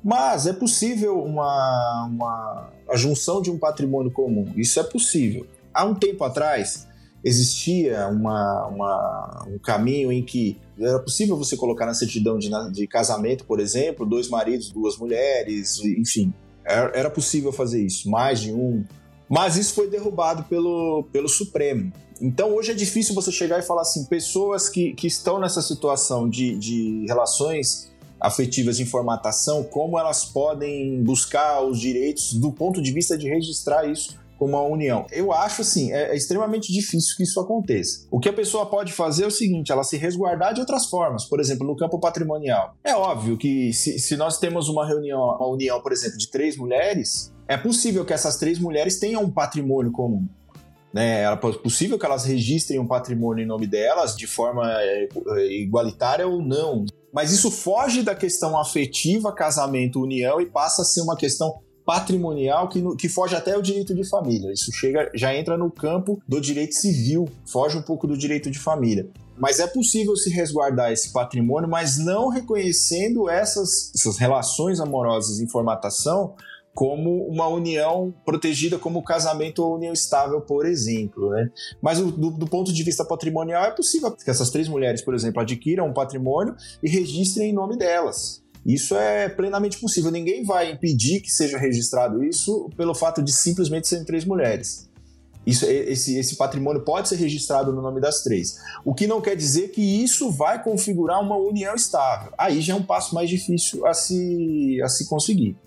Mas é possível uma, uma, a junção de um patrimônio comum. Isso é possível. Há um tempo atrás, existia uma, uma, um caminho em que era possível você colocar na certidão de, de casamento, por exemplo, dois maridos, duas mulheres, enfim, era possível fazer isso, mais de um. Mas isso foi derrubado pelo, pelo Supremo. Então hoje é difícil você chegar e falar assim: pessoas que, que estão nessa situação de, de relações afetivas em formatação, como elas podem buscar os direitos do ponto de vista de registrar isso como uma união. Eu acho assim, é, é, extremamente difícil que isso aconteça. O que a pessoa pode fazer é o seguinte: ela se resguardar de outras formas, por exemplo, no campo patrimonial. É óbvio que se, se nós temos uma reunião, uma união, por exemplo, de três mulheres, é possível que essas três mulheres tenham um patrimônio comum. Né, é possível que elas registrem um patrimônio em nome delas de forma é, é, igualitária ou não. Mas isso foge da questão afetiva, casamento, união e passa a ser uma questão patrimonial que, que foge até o direito de família. Isso chega, já entra no campo do direito civil, foge um pouco do direito de família. Mas é possível se resguardar esse patrimônio, mas não reconhecendo essas, essas relações amorosas em formatação como uma união protegida como casamento ou união estável, por exemplo. Né? Mas do, do, ponto de vista patrimonial, é possível que essas três mulheres, por exemplo, adquiram um patrimônio e registrem em nome delas. Isso é plenamente possível. Ninguém vai impedir que seja registrado isso pelo fato de simplesmente serem três mulheres. Isso, esse, esse patrimônio pode ser registrado no nome das três. O que não quer dizer que isso vai configurar uma união estável. Aí já é um passo mais difícil a se, a se conseguir.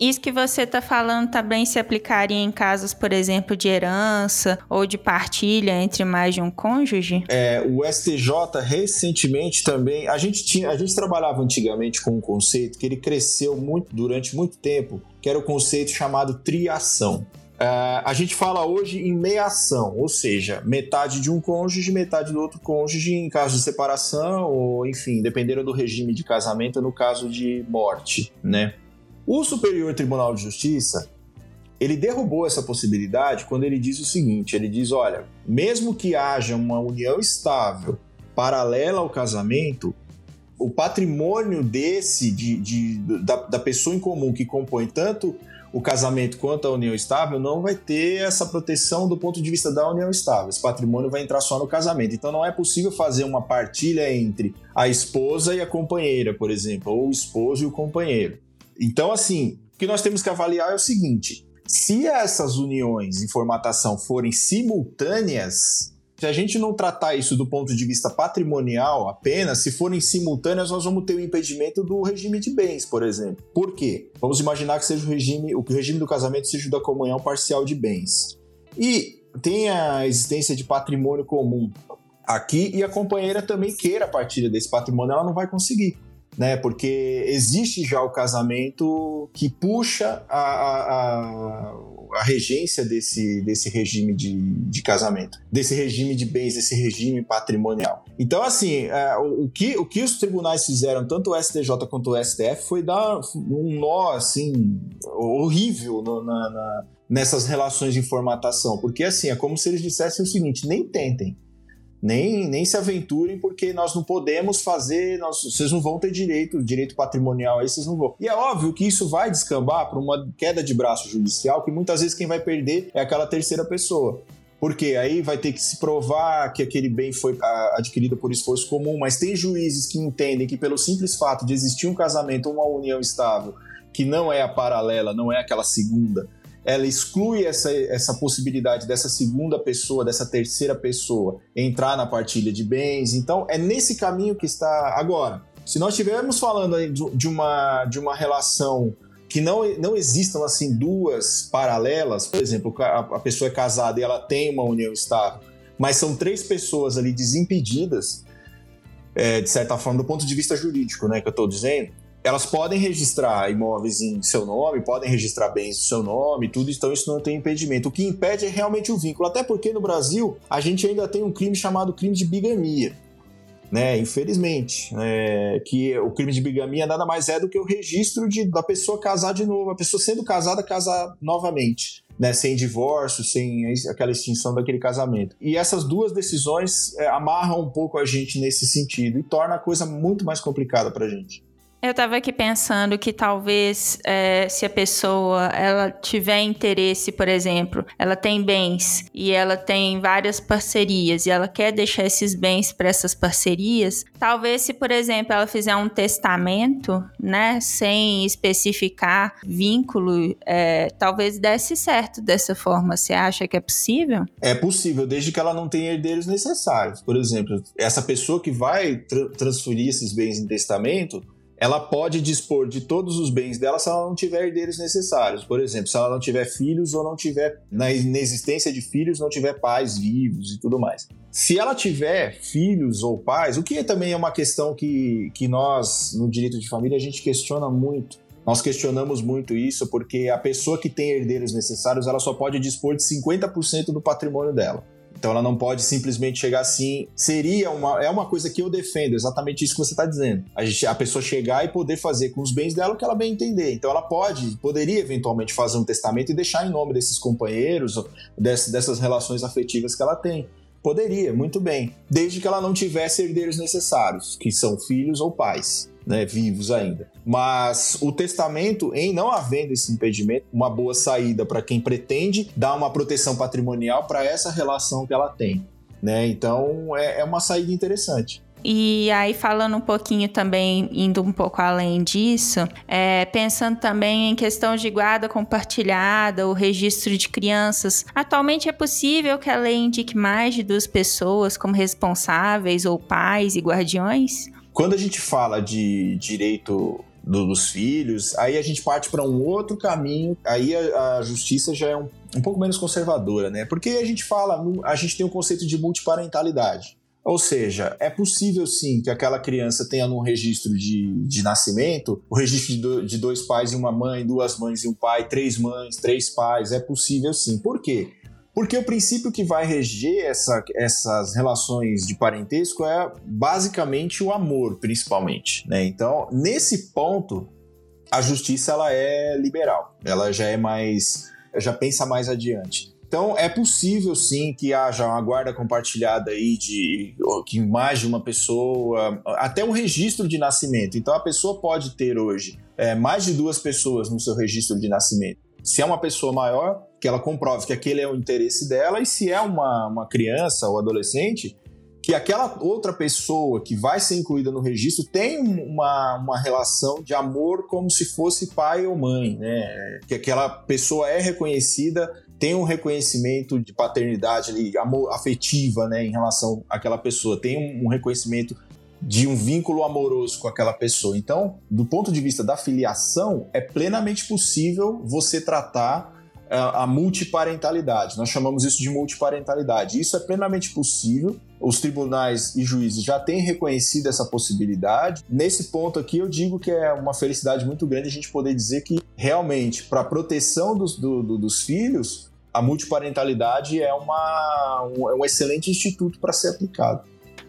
Isso que você está falando também se aplicaria em casos, por exemplo, de herança ou de partilha entre mais de um cônjuge? É, o STJ recentemente também. A gente tinha, a gente trabalhava antigamente com um conceito que ele cresceu muito durante muito tempo, que era o conceito chamado triação. Uh, a gente fala hoje em meiação, ou seja, metade de um cônjuge, metade do outro cônjuge em caso de separação, ou enfim, dependendo do regime de casamento, no caso de morte, né? O Superior Tribunal de Justiça ele derrubou essa possibilidade quando ele diz o seguinte: ele diz, olha, mesmo que haja uma união estável paralela ao casamento, o patrimônio desse de, de da, da pessoa em comum que compõe tanto o casamento quanto a união estável não vai ter essa proteção do ponto de vista da união estável. Esse patrimônio vai entrar só no casamento. Então não é possível fazer uma partilha entre a esposa e a companheira, por exemplo, ou o esposo e o companheiro. Então, assim, o que nós temos que avaliar é o seguinte: se essas uniões em formatação forem simultâneas, se a gente não tratar isso do ponto de vista patrimonial apenas, se forem simultâneas, nós vamos ter o impedimento do regime de bens, por exemplo. Por quê? Vamos imaginar que seja o regime, o regime do casamento seja o da comunhão parcial de bens. E tem a existência de patrimônio comum aqui e a companheira também queira a partilha desse patrimônio, ela não vai conseguir né? Porque existe já o casamento que puxa a, a, a regência desse, desse regime de, de casamento, desse regime de bens, desse regime patrimonial. Então, assim, é, o, o, que, o que os tribunais fizeram, tanto o STJ quanto o STF, foi dar um nó, assim, horrível no, na, na, nessas relações de formatação, porque, assim, é como se eles dissessem o seguinte, nem tentem, nem, nem se aventurem, porque nós não podemos fazer, nós, vocês não vão ter direito, direito patrimonial aí, vocês não vão. E é óbvio que isso vai descambar para uma queda de braço judicial, que muitas vezes quem vai perder é aquela terceira pessoa. Porque aí vai ter que se provar que aquele bem foi adquirido por esforço comum, mas tem juízes que entendem que pelo simples fato de existir um casamento, uma união estável, que não é a paralela, não é aquela segunda, ela exclui essa, essa possibilidade dessa segunda pessoa, dessa terceira pessoa entrar na partilha de bens. Então, é nesse caminho que está agora. Se nós estivermos falando de uma, de uma relação que não, não existam assim duas paralelas, por exemplo, a, pessoa é casada e ela tem uma união estável, mas são três pessoas ali desimpedidas, é, de certa forma, do ponto de vista jurídico, né, que eu estou dizendo, elas podem registrar imóveis em seu nome, podem registrar bens em seu nome, tudo, então isso não tem impedimento. O que impede é realmente o vínculo, até porque no Brasil a gente ainda tem um crime chamado crime de bigamia. Né, infelizmente, é, que o crime de bigamia nada mais é do que o registro de, da pessoa casar de novo, a pessoa sendo casada, casar novamente. Né, sem divórcio, sem aquela extinção daquele casamento. E essas duas decisões é, amarram um pouco a gente nesse sentido e torna a coisa muito mais complicada para a gente. Eu estava aqui pensando que talvez é, se a pessoa ela tiver interesse, por exemplo, ela tem bens e ela tem várias parcerias e ela quer deixar esses bens para essas parcerias, talvez se, por exemplo, ela fizer um testamento, né, sem especificar vínculo, é, talvez desse certo dessa forma. Você acha que é possível? É possível, desde que ela não tenha herdeiros necessários. Por exemplo, essa pessoa que vai tra transferir esses bens em testamento ela pode dispor de todos os bens dela se ela não tiver herdeiros necessários. Por exemplo, se ela não tiver filhos ou não tiver, na inexistência de filhos, não tiver pais vivos e tudo mais. Se ela tiver filhos ou pais, o que também é uma questão que, que nós, no direito de família, a gente questiona muito. Nós questionamos muito isso porque a pessoa que tem herdeiros necessários, ela só pode dispor de 50% do patrimônio dela. Então ela não pode simplesmente chegar assim. Seria uma. É uma coisa que eu defendo, exatamente isso que você está dizendo. A, gente, a pessoa chegar e poder fazer com os bens dela o que ela bem entender. Então ela pode, poderia eventualmente fazer um testamento e deixar em nome desses companheiros, dessas, dessas relações afetivas que ela tem. Poderia, muito bem, desde que ela não tivesse herdeiros necessários, que são filhos ou pais. Né, vivos ainda. Mas o testamento, em não havendo esse impedimento, uma boa saída para quem pretende dar uma proteção patrimonial para essa relação que ela tem. Né? Então é, é uma saída interessante. E aí, falando um pouquinho também, indo um pouco além disso, é, pensando também em questão de guarda compartilhada, o registro de crianças. Atualmente é possível que a lei indique mais de duas pessoas como responsáveis ou pais e guardiões? Quando a gente fala de direito dos filhos, aí a gente parte para um outro caminho, aí a, a justiça já é um, um pouco menos conservadora, né? Porque a gente fala, a gente tem o conceito de multiparentalidade. Ou seja, é possível sim que aquela criança tenha no registro de, de nascimento o registro de, do, de dois pais e uma mãe, duas mães e um pai, três mães, três pais. É possível sim. Por quê? Porque o princípio que vai reger essa, essas relações de parentesco é basicamente o amor, principalmente. Né? Então, nesse ponto, a justiça ela é liberal, ela já é mais, já pensa mais adiante. Então é possível sim que haja uma guarda compartilhada aí de que mais de uma pessoa, até um registro de nascimento. Então a pessoa pode ter hoje é, mais de duas pessoas no seu registro de nascimento. Se é uma pessoa maior, que ela comprove que aquele é o interesse dela, e se é uma, uma criança ou adolescente, que aquela outra pessoa que vai ser incluída no registro tem uma, uma relação de amor como se fosse pai ou mãe, né? Que aquela pessoa é reconhecida tem um reconhecimento de paternidade ali, amor, afetiva, né, em relação àquela pessoa, tem um, um reconhecimento de um vínculo amoroso com aquela pessoa. Então, do ponto de vista da filiação, é plenamente possível você tratar a, eh, a multiparentalidade. Nós chamamos isso de multiparentalidade. Isso é plenamente possível. Os tribunais e juízes já têm reconhecido essa possibilidade. Nesse ponto aqui, eu digo que é uma felicidade muito grande a gente poder dizer que realmente, para a proteção dos, do, do, dos filhos, a multiparentalidade é, uma, um, é um excelente instituto para ser aplicado.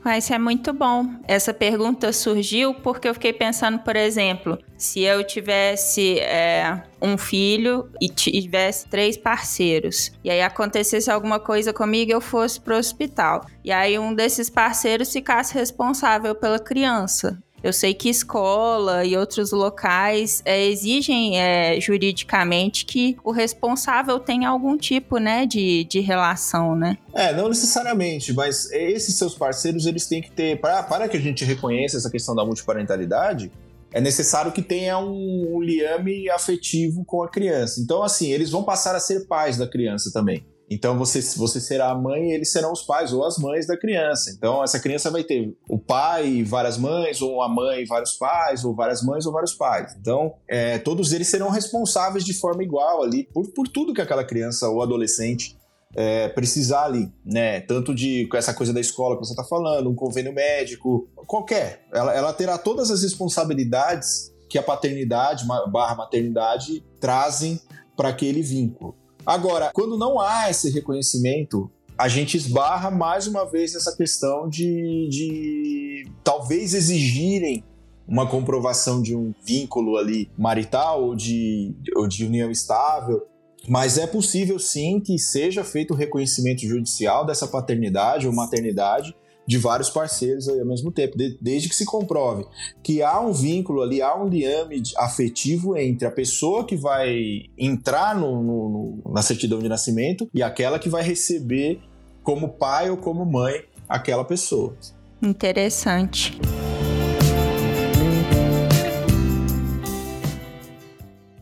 Ah, isso é muito bom. Essa pergunta surgiu porque eu fiquei pensando, por exemplo, se eu tivesse é, um filho e tivesse três parceiros, e aí acontecesse alguma coisa comigo eu fosse para o hospital, e aí um desses parceiros ficasse responsável pela criança. Eu sei que escola e outros locais é, exigem é, juridicamente que o responsável tenha algum tipo né, de, de relação, né? É, não necessariamente, mas esses seus parceiros eles têm que ter, pra, para que a gente reconheça essa questão da multiparentalidade, é necessário que tenha um, um liame afetivo com a criança. Então, assim, eles vão passar a ser pais da criança também. Então você, você será a mãe e eles serão os pais ou as mães da criança. Então essa criança vai ter o pai e várias mães, ou a mãe e vários pais, ou várias mães ou vários pais. Então é, todos eles serão responsáveis de forma igual ali por, por tudo que aquela criança ou adolescente é, precisar ali, né? Tanto de essa coisa da escola que você está falando, um convênio médico, qualquer. Ela, ela terá todas as responsabilidades que a paternidade barra maternidade trazem para aquele vínculo. Agora, quando não há esse reconhecimento, a gente esbarra mais uma vez nessa questão de, de talvez exigirem uma comprovação de um vínculo ali marital ou de, ou de união estável. Mas é possível sim que seja feito o reconhecimento judicial dessa paternidade ou maternidade de vários parceiros ao mesmo tempo, desde que se comprove que há um vínculo ali, há um liame afetivo entre a pessoa que vai entrar no, no, na certidão de nascimento e aquela que vai receber como pai ou como mãe aquela pessoa. Interessante.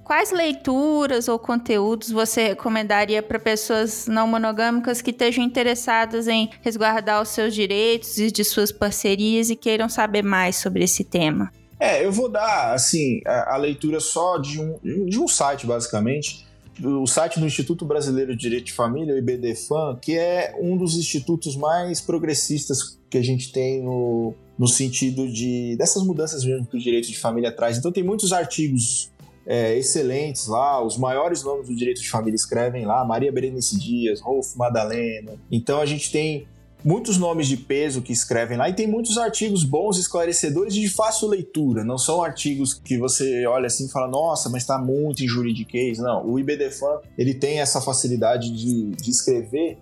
Quais leituras ou conteúdos você recomendaria para pessoas não monogâmicas que estejam interessadas em resguardar os seus direitos e de suas parcerias e queiram saber mais sobre esse tema? É, eu vou dar assim a, a leitura só de um, de um site, basicamente, o site do Instituto Brasileiro de Direito de Família, o IBDFAM, que é um dos institutos mais progressistas que a gente tem no, no sentido de dessas mudanças mesmo que o direito de família traz. Então tem muitos artigos é, excelentes lá, os maiores nomes do direito de família escrevem lá, Maria Berenice Dias, Rolf Madalena. Então a gente tem muitos nomes de peso que escrevem lá e tem muitos artigos bons, esclarecedores e de fácil leitura. Não são artigos que você olha assim e fala, nossa, mas está muito em juridiquês. Não, o IBDFAN ele tem essa facilidade de, de escrever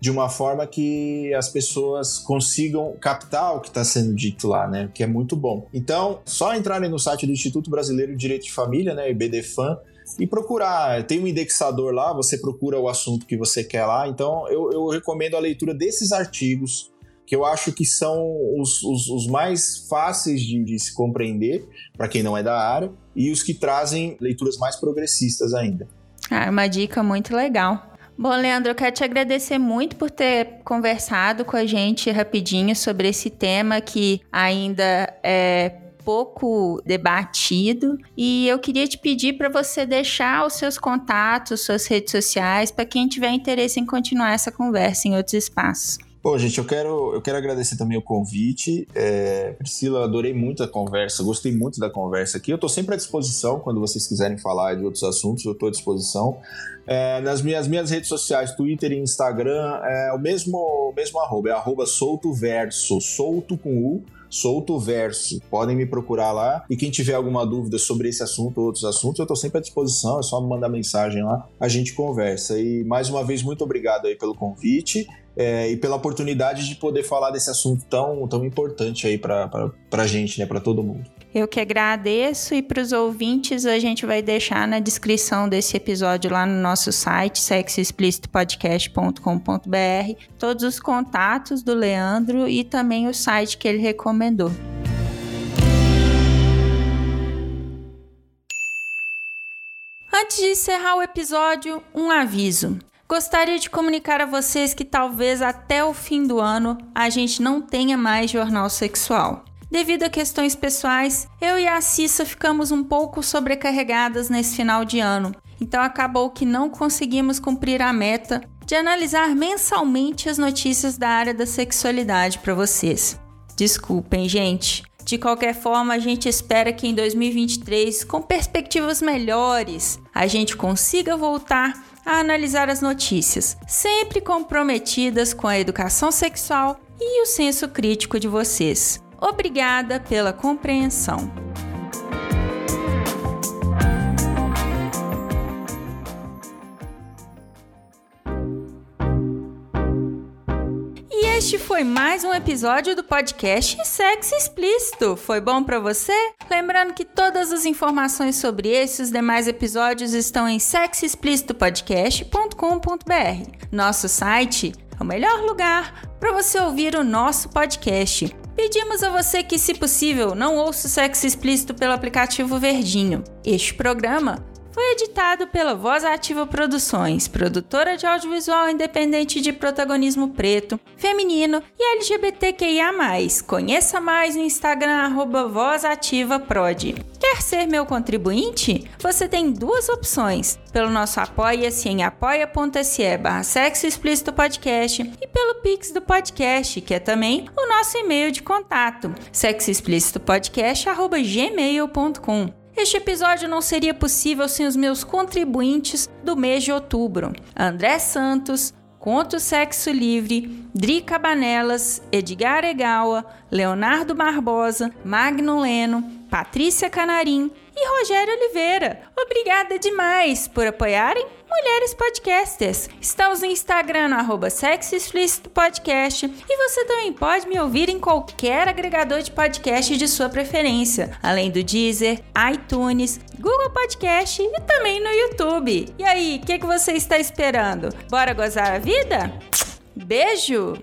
de uma forma que as pessoas consigam captar o que está sendo dito lá, né? Que é muito bom. Então, só entrarem no site do Instituto Brasileiro de Direito de Família, né? IBDFAN, e procurar. Tem um indexador lá, você procura o assunto que você quer lá. Então, eu, eu recomendo a leitura desses artigos, que eu acho que são os, os, os mais fáceis de, de se compreender, para quem não é da área, e os que trazem leituras mais progressistas ainda. Ah, uma dica muito legal. Bom, Leandro, eu quero te agradecer muito por ter conversado com a gente rapidinho sobre esse tema que ainda é pouco debatido e eu queria te pedir para você deixar os seus contatos, suas redes sociais, para quem tiver interesse em continuar essa conversa em outros espaços. Bom, gente, eu quero, eu quero agradecer também o convite. É, Priscila, adorei muito a conversa, gostei muito da conversa aqui. Eu estou sempre à disposição quando vocês quiserem falar de outros assuntos, eu estou à disposição. É, nas minhas, minhas redes sociais, Twitter e Instagram, é o mesmo, o mesmo arroba, é arroba soltoverso, solto com U Solto Verso. Podem me procurar lá. E quem tiver alguma dúvida sobre esse assunto ou outros assuntos, eu estou sempre à disposição. É só me mandar mensagem lá, a gente conversa. E mais uma vez, muito obrigado aí pelo convite. É, e pela oportunidade de poder falar desse assunto tão, tão importante aí para a gente, né, para todo mundo. Eu que agradeço e para os ouvintes a gente vai deixar na descrição desse episódio lá no nosso site sexoexplicitopodcast.com.br todos os contatos do Leandro e também o site que ele recomendou. Antes de encerrar o episódio, um aviso. Gostaria de comunicar a vocês que talvez até o fim do ano a gente não tenha mais jornal sexual. Devido a questões pessoais, eu e a Cissa ficamos um pouco sobrecarregadas nesse final de ano, então acabou que não conseguimos cumprir a meta de analisar mensalmente as notícias da área da sexualidade para vocês. Desculpem, gente. De qualquer forma, a gente espera que em 2023, com perspectivas melhores, a gente consiga voltar a analisar as notícias, sempre comprometidas com a educação sexual e o senso crítico de vocês. Obrigada pela compreensão. E Este foi mais um episódio do podcast Sexo Explícito. Foi bom para você? Lembrando que todas as informações sobre esses e demais episódios estão em sexoexplicitopodcast.com.br. Nosso site é o melhor lugar para você ouvir o nosso podcast. Pedimos a você que, se possível, não ouça o sexo explícito pelo aplicativo Verdinho. Este programa foi editado pela Voz Ativa Produções, produtora de audiovisual independente de protagonismo preto, feminino e LGBTQIA+. Conheça mais no Instagram VozAtivaProd. Quer ser meu contribuinte? Você tem duas opções. Pelo nosso Apoia-se em apoia.se barra Sexo Explícito Podcast e pelo Pix do podcast, que é também o nosso e-mail de contato, sexoexplicitopodcast.gmail.com. Este episódio não seria possível sem os meus contribuintes do mês de outubro: André Santos, Conto Sexo Livre, Dri Cabanelas, Edgar Egawa, Leonardo Barbosa, Magno Leno, Patrícia Canarim e Rogério Oliveira. Obrigada demais por apoiarem Mulheres Podcasters. Estamos no Instagram no arroba Podcast e você também pode me ouvir em qualquer agregador de podcast de sua preferência, além do Deezer, iTunes, Google Podcast e também no YouTube. E aí, o que, que você está esperando? Bora gozar a vida? Beijo!